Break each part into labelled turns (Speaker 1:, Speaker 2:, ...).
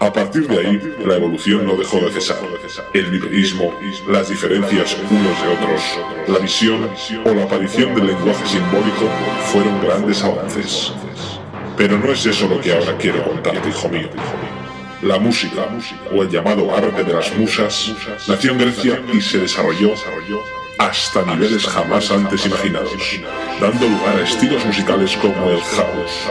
Speaker 1: A partir de ahí, la evolución no dejó de cesar. El biverismo, las diferencias unos de otros, la visión o la aparición del lenguaje simbólico fueron grandes avances. Pero no es eso lo que ahora quiero contarte, hijo mío. La música, o el llamado arte de las musas, nació en Grecia y se desarrolló hasta niveles jamás antes imaginados, dando lugar a estilos musicales como el house,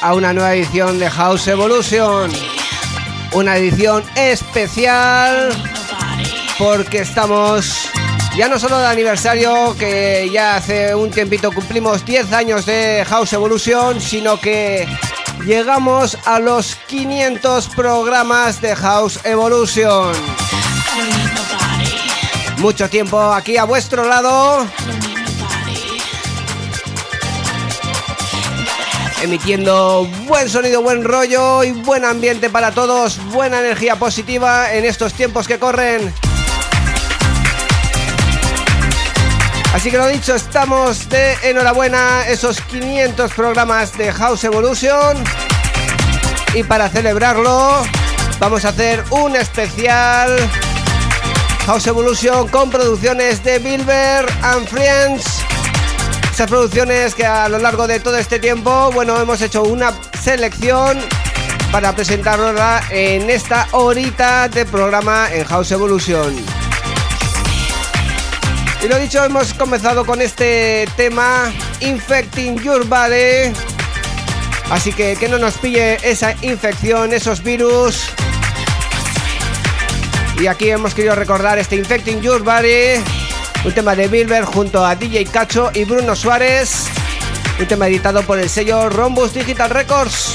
Speaker 2: A una nueva edición de House Evolution. Una edición especial porque estamos ya no solo de aniversario, que ya hace un tiempito cumplimos 10 años de House Evolution, sino que llegamos a los 500 programas de House Evolution. Mucho tiempo aquí a vuestro lado. Emitiendo buen sonido, buen rollo y buen ambiente para todos, buena energía positiva en estos tiempos que corren. Así que lo dicho, estamos de enhorabuena esos 500 programas de House Evolution. Y para celebrarlo, vamos a hacer un especial House Evolution con producciones de Bilber and Friends esas producciones que a lo largo de todo este tiempo, bueno, hemos hecho una selección para presentarla en esta horita de programa en House Evolution. Y lo dicho, hemos comenzado con este tema Infecting Your Body. Así que que no nos pille esa infección, esos virus. Y aquí hemos querido recordar este Infecting Your Body un tema de Bilber junto a DJ Cacho y Bruno Suárez, un tema editado por el sello Rombus Digital Records.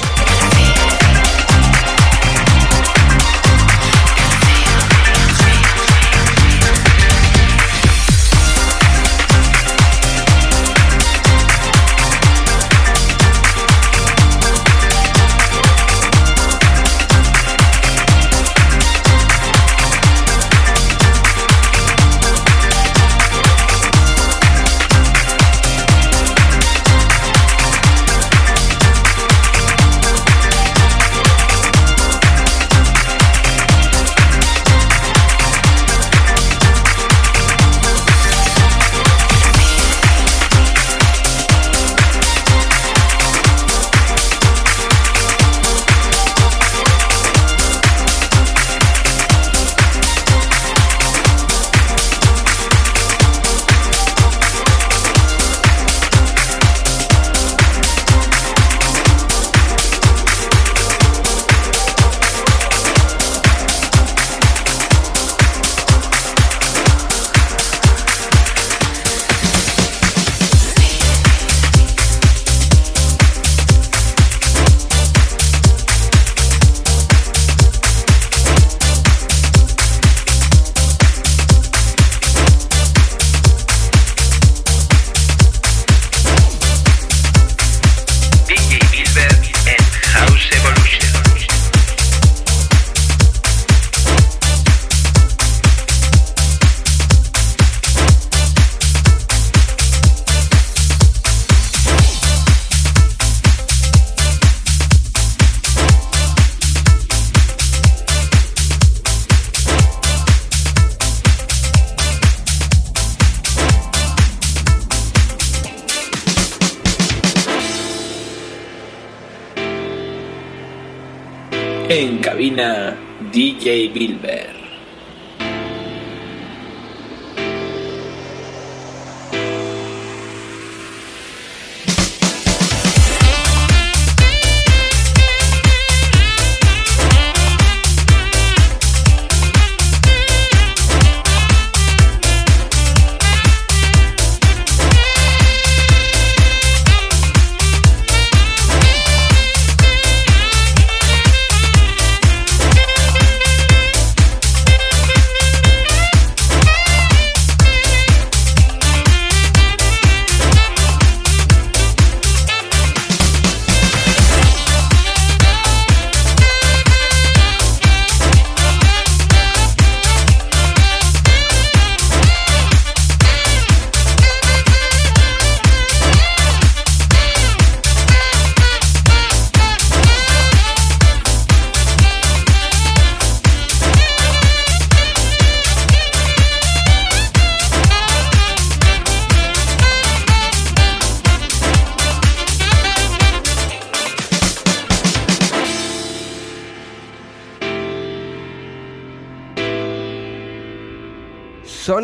Speaker 3: DJ Bilber.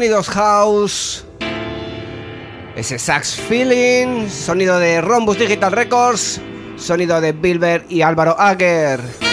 Speaker 2: Sonidos House. Ese sax feeling. Sonido de Rombus Digital Records. Sonido de Bilber y Álvaro Ager.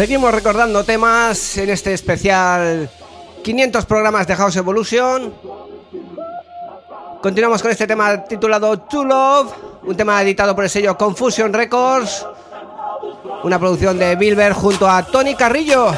Speaker 2: Seguimos recordando temas en este especial 500 programas de House Evolution. Continuamos con este tema titulado To Love, un tema editado por el sello Confusion Records, una producción de Bilber junto a Tony Carrillo.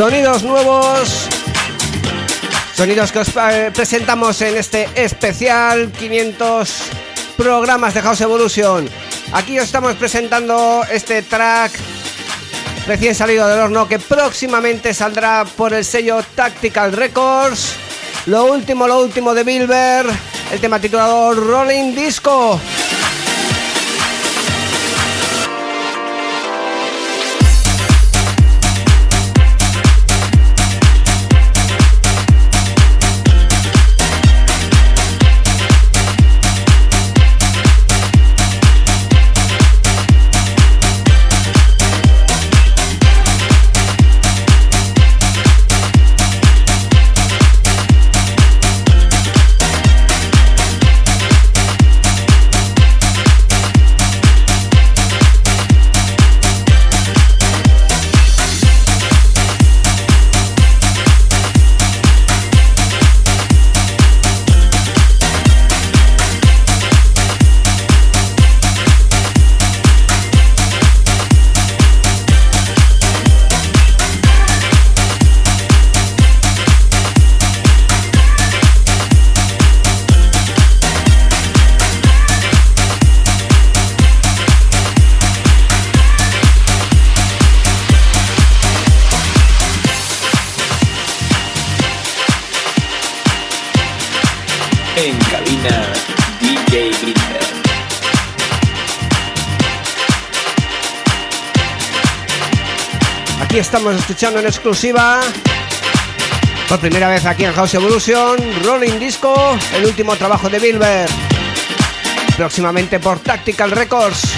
Speaker 2: Sonidos nuevos. Sonidos que os eh, presentamos en este especial 500 programas de House Evolution. Aquí os estamos presentando este track recién salido del horno que próximamente saldrá por el sello Tactical Records. Lo último, lo último de Bilber, el tema titulado Rolling Disco. Estamos escuchando en exclusiva por primera vez aquí en House Evolution, Rolling Disco, el último trabajo de Bilber, próximamente por Tactical Records.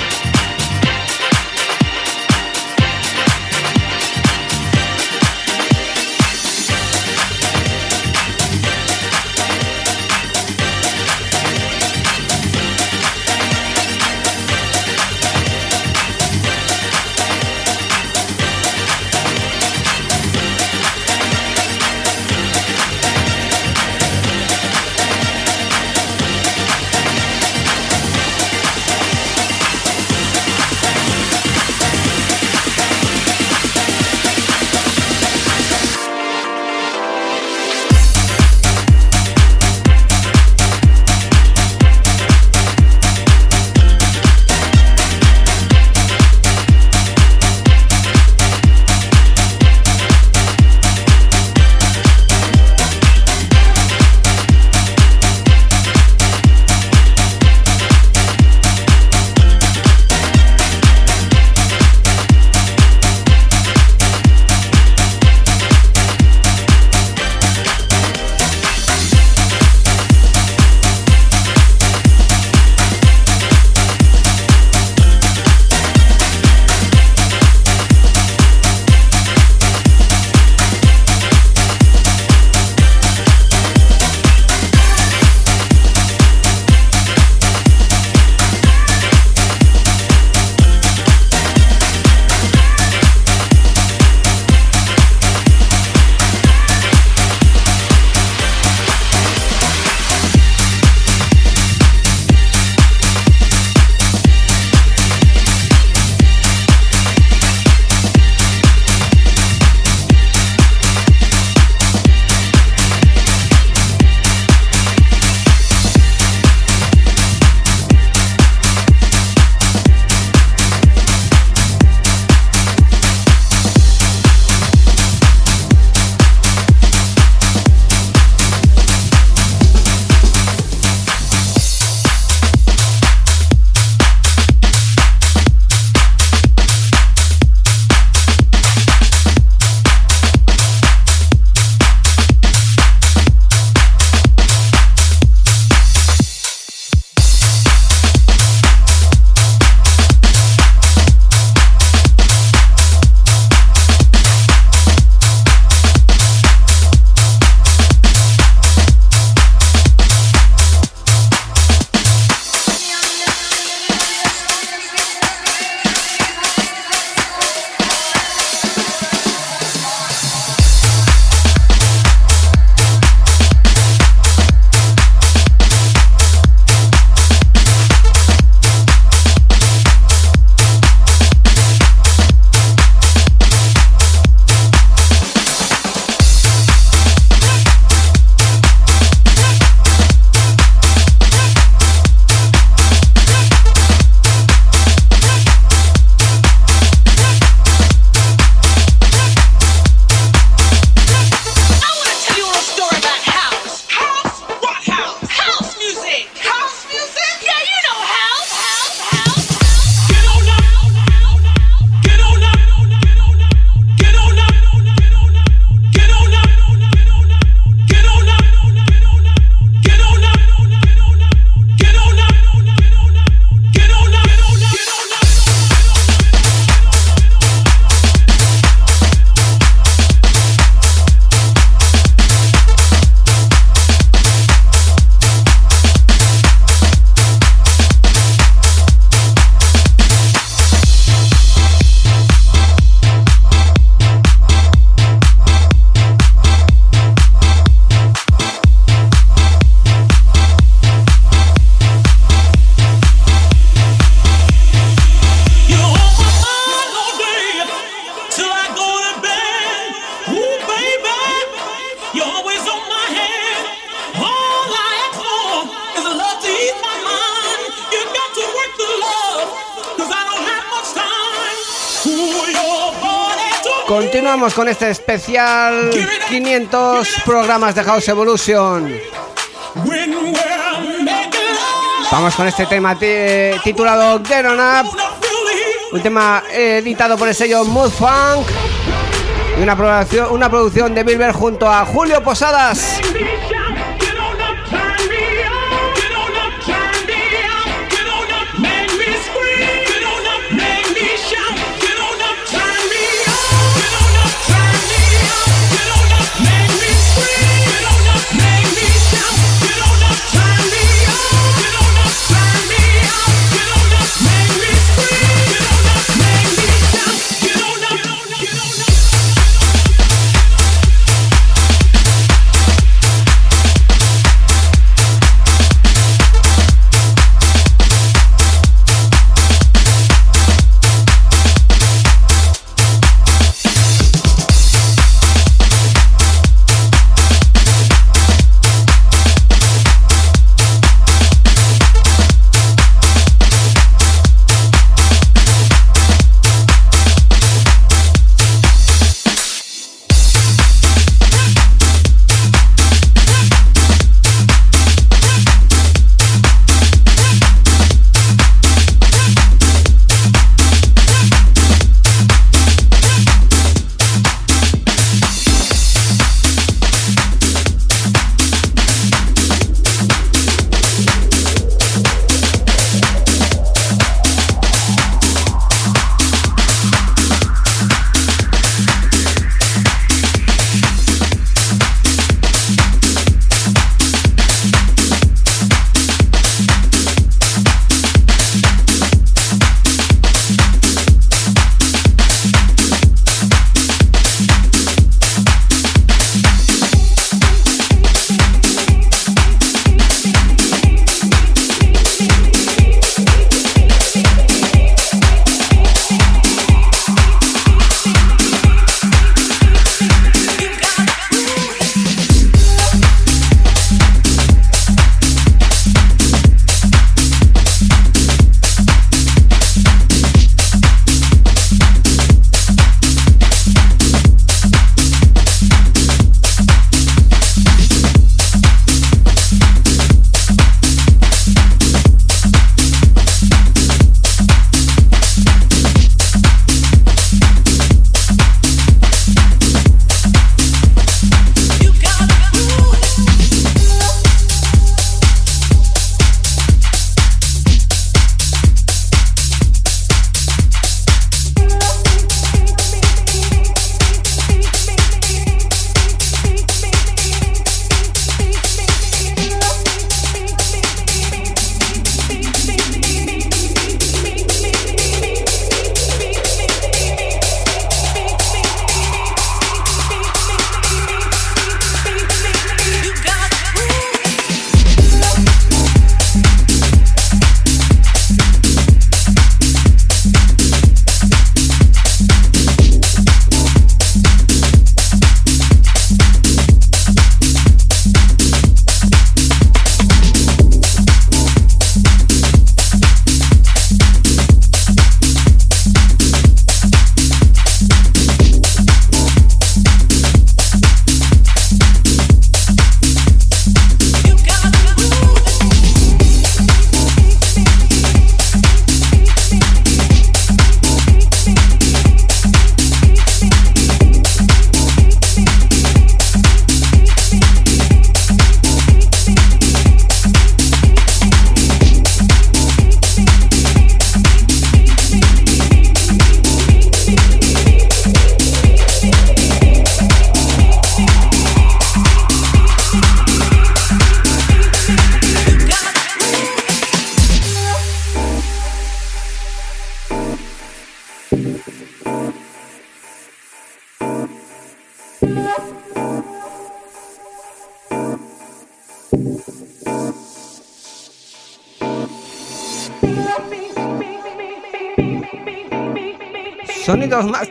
Speaker 4: Con este especial 500 programas de House Evolution. Vamos con este tema titulado Get On Up, un tema editado por el sello Mood Funk. Y una producción, una producción de Bilber junto a Julio Posadas.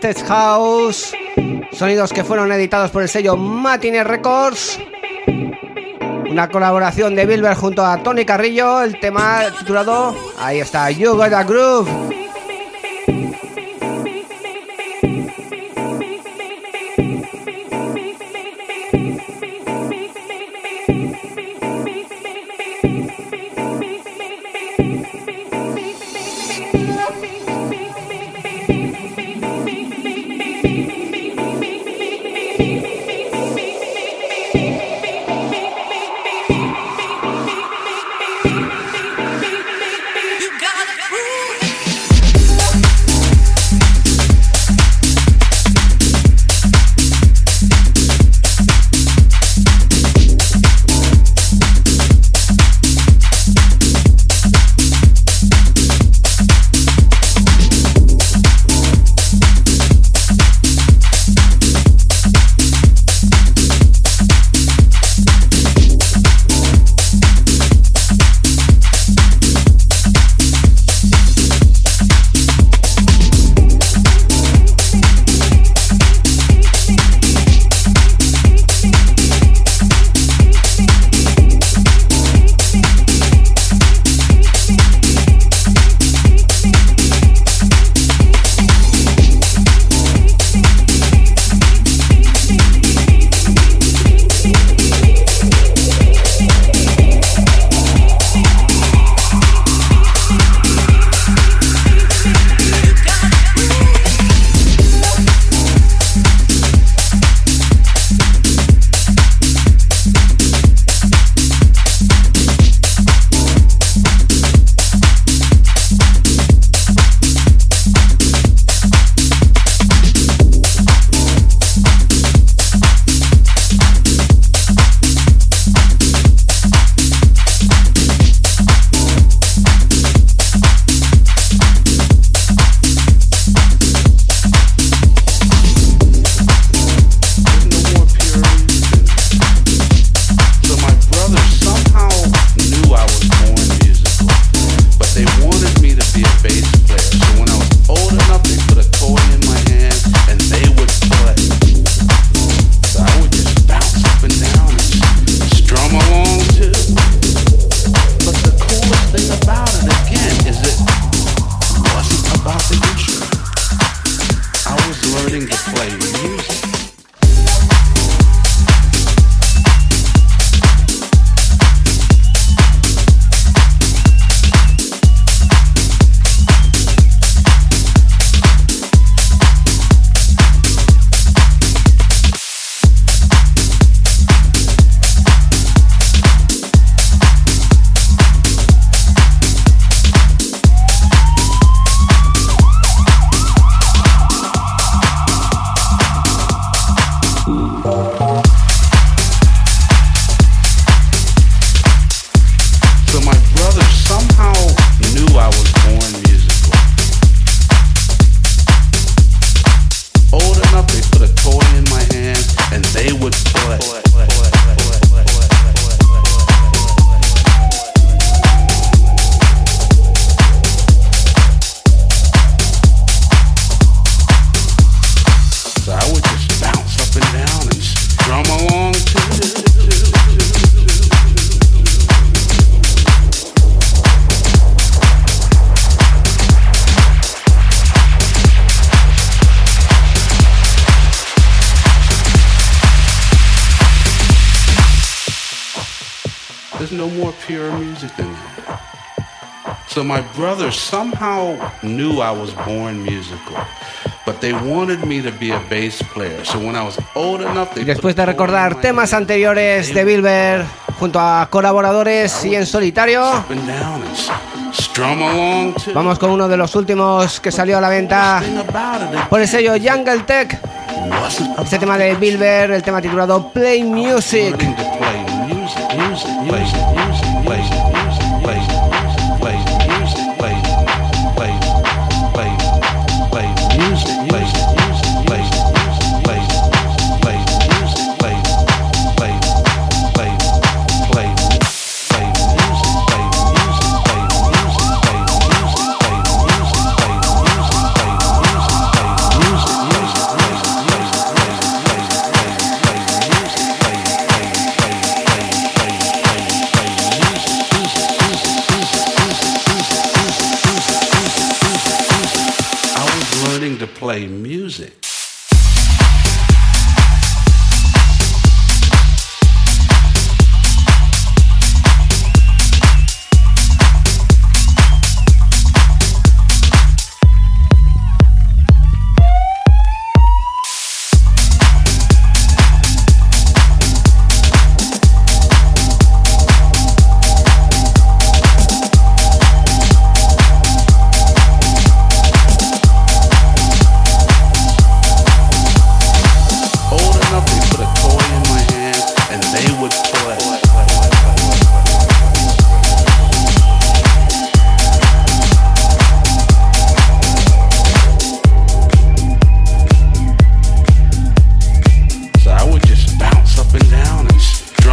Speaker 4: Masters House, sonidos que fueron editados por el sello Matine Records. Una colaboración de Bilber junto a Tony Carrillo, el tema titulado, ahí está, You Got a Groove.
Speaker 2: Somehow knew I was born musical. But they wanted me to be a bass player. So when I was old enough, they
Speaker 5: Después de recordar temas anteriores de Bilber junto a colaboradores y en solitario, vamos con uno de los últimos que salió a la venta por el sello Jungle Tech. Este tema de Bilber, el tema titulado Play Music.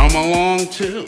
Speaker 5: come along too.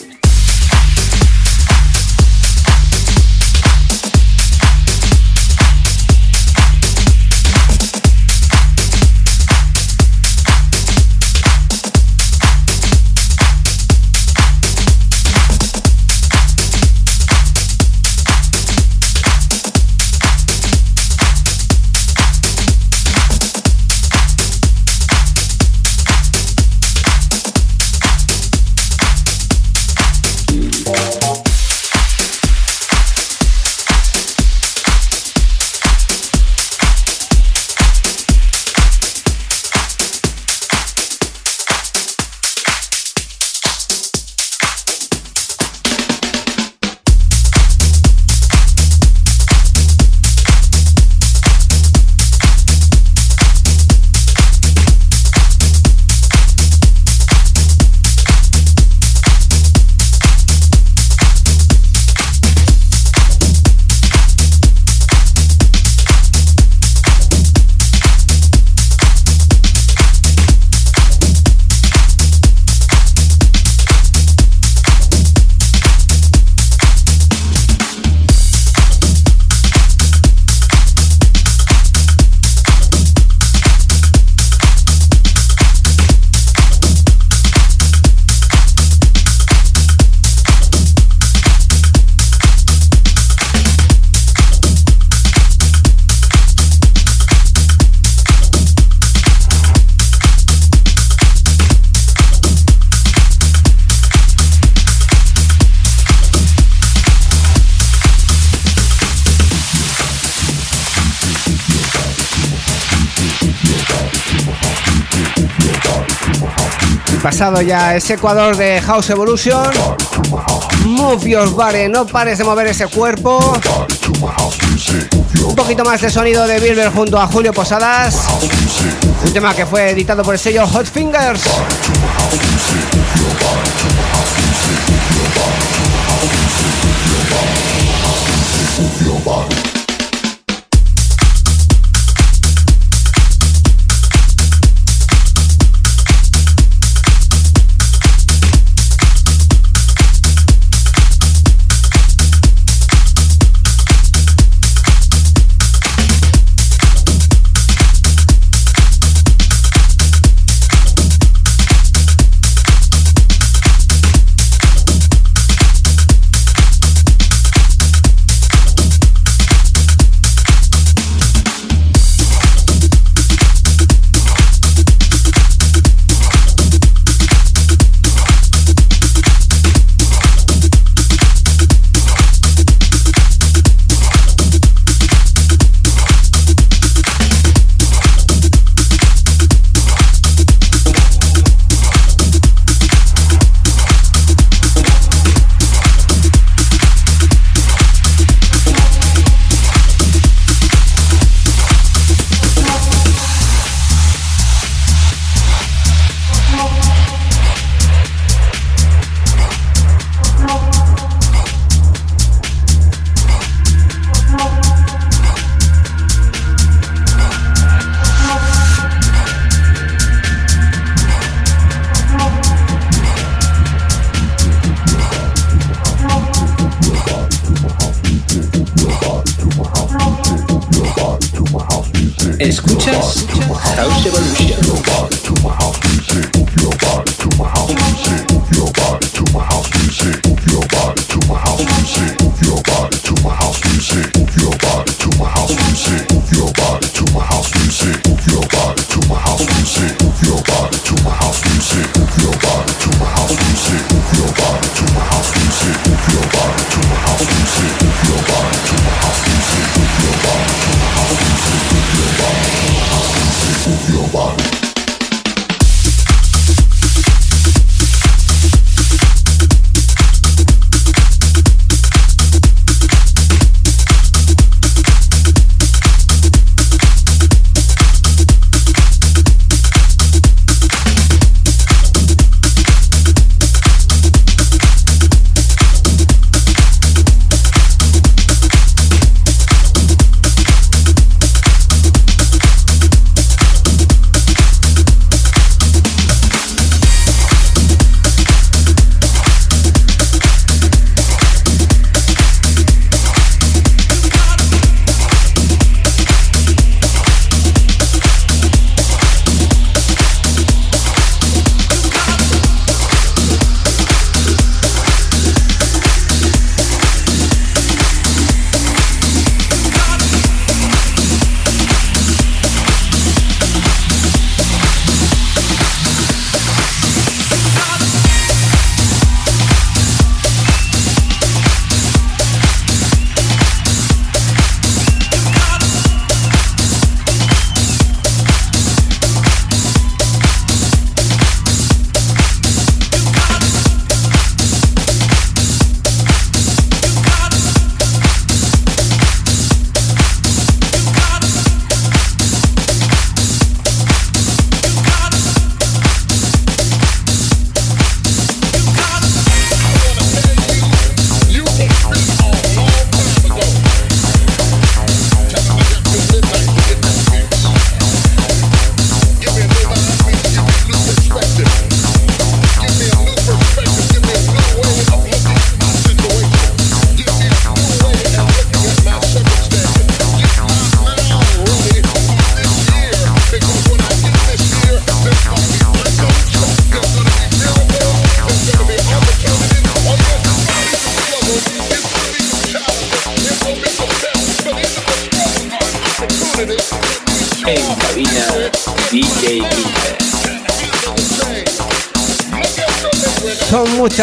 Speaker 6: Pasado ya ese Ecuador de House Evolution. Move your no pares de mover ese cuerpo. Un poquito más de sonido de Bilber junto a Julio Posadas. Un tema que fue editado por el sello Hot Fingers.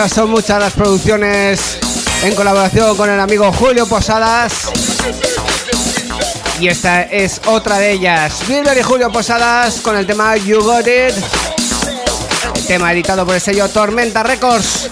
Speaker 6: Son muchas las producciones en colaboración con el amigo Julio Posadas. Y esta es otra de ellas. Bilber y Julio Posadas con el tema You Got It. tema editado por el sello Tormenta Records.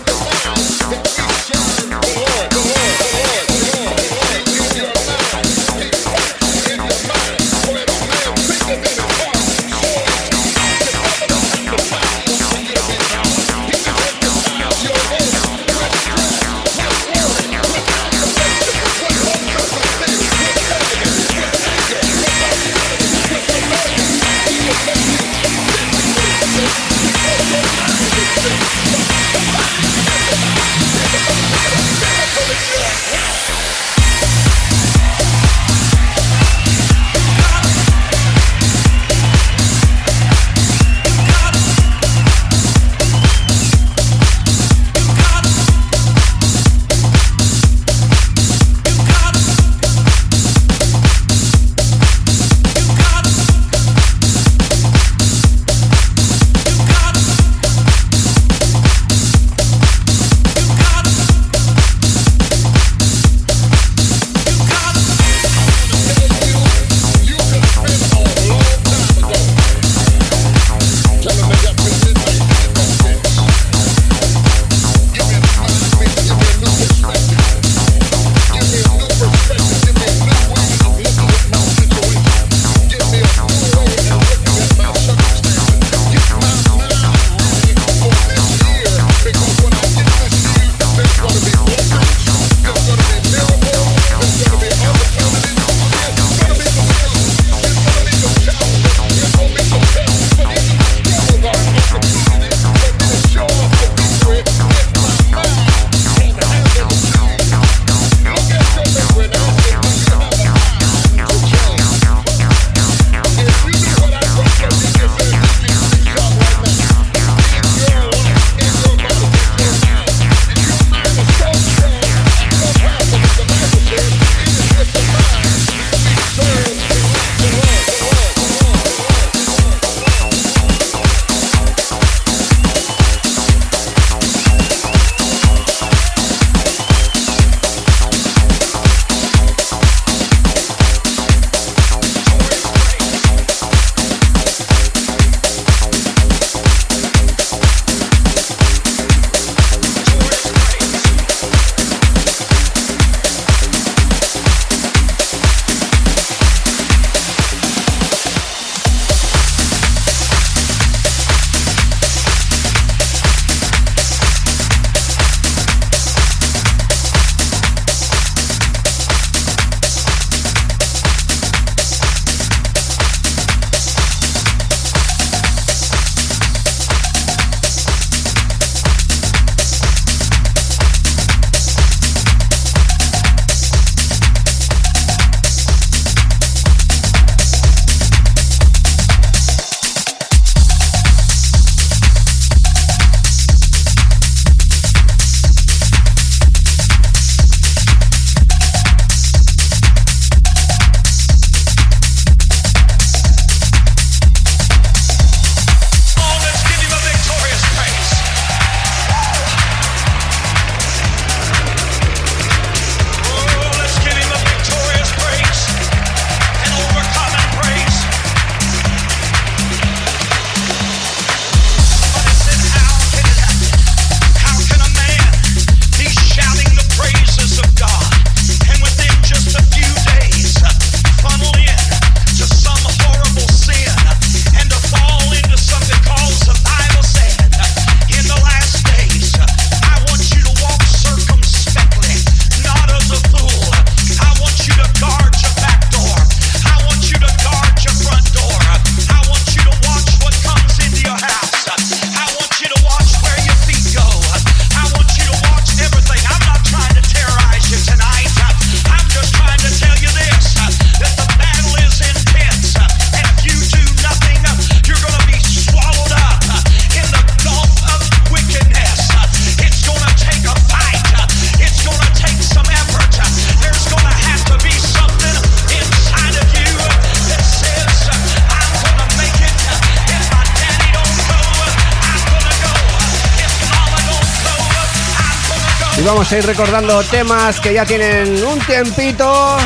Speaker 6: Vamos a ir recordando temas que ya tienen un tiempito.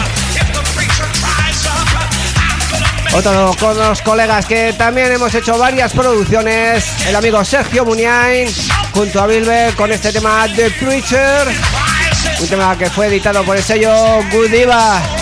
Speaker 7: Otro con los colegas que también hemos hecho varias producciones, el amigo Sergio Muniain junto a Bilber con este tema The Preacher, un tema que fue editado por el sello Good Diva.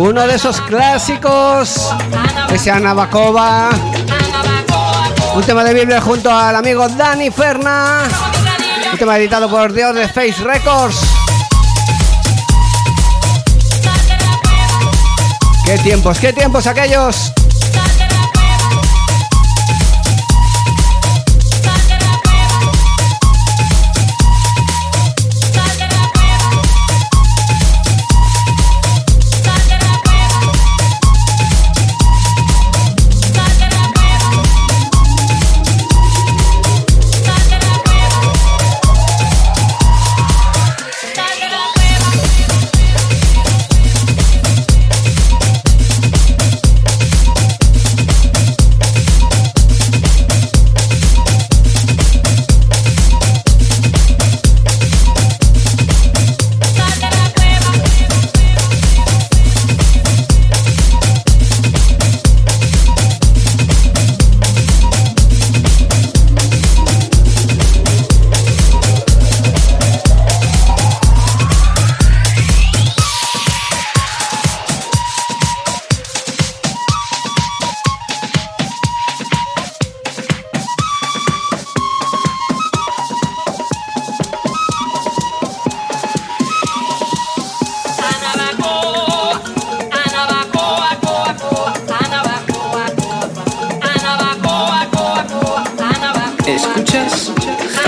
Speaker 7: Uno de esos clásicos, ese Anabacova. Un tema de Biblia junto al amigo Dani Ferna. Un tema editado por Dios de Face Records. Qué tiempos, qué tiempos aquellos.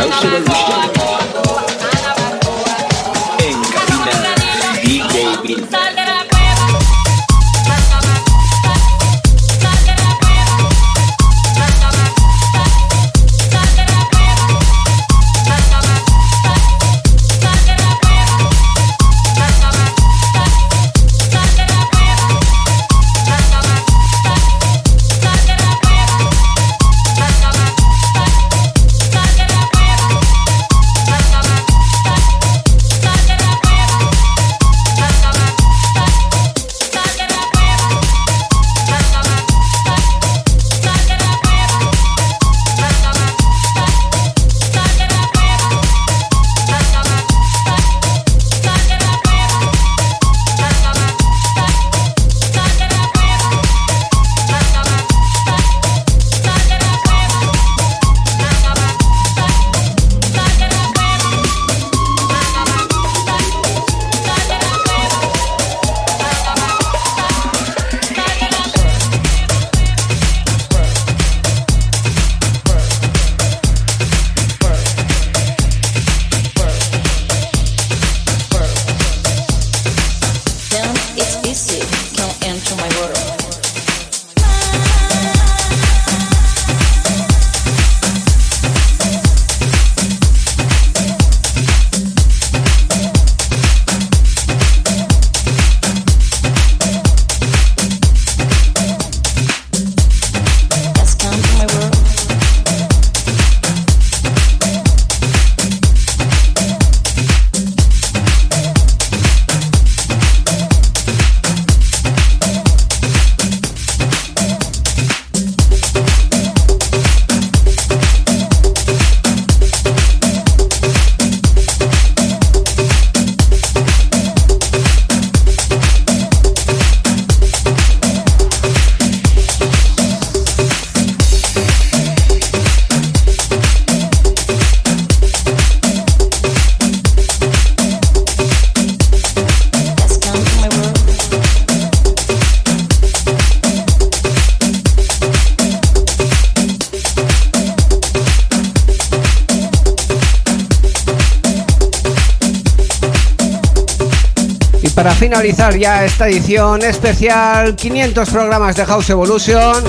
Speaker 3: House Evolution. En
Speaker 2: finalizar ya esta edición especial 500 programas de House Evolution.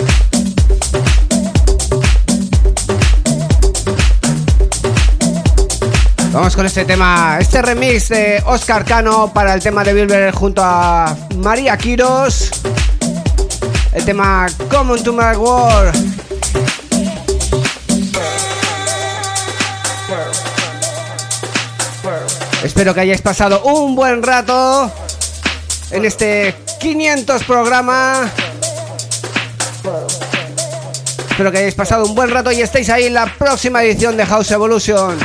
Speaker 2: Vamos con este tema, este remix de Oscar Cano para el tema de Bilber junto a María Quiros. El tema Common to My World. Espero que hayáis pasado un buen rato en este 500 programa. Espero que hayáis pasado un buen rato y estéis ahí en la próxima edición de House Evolution.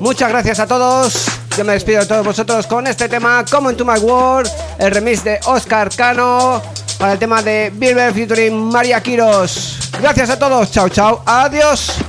Speaker 2: Muchas gracias a todos. Yo me despido de todos vosotros con este tema, Come into My World, el remix de Oscar Cano para el tema de Bilber featuring María Quiros. Gracias a todos. Chao, chao. Adiós.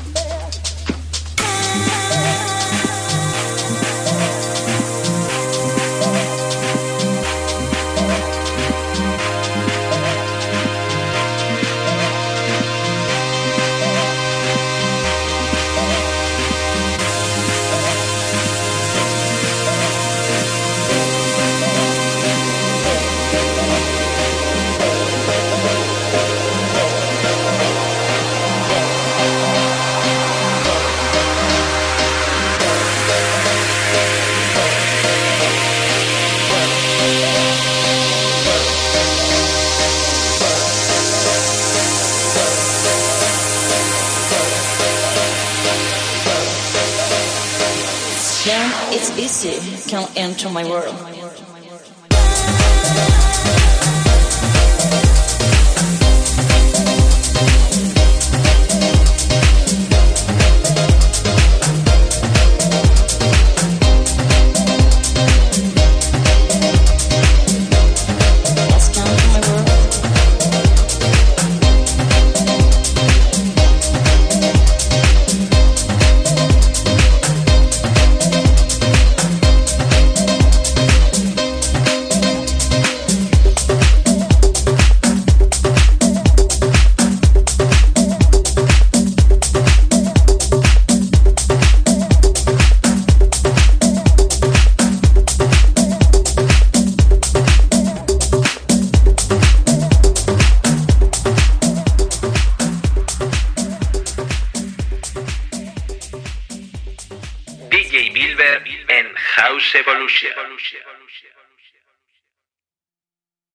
Speaker 8: Into my world.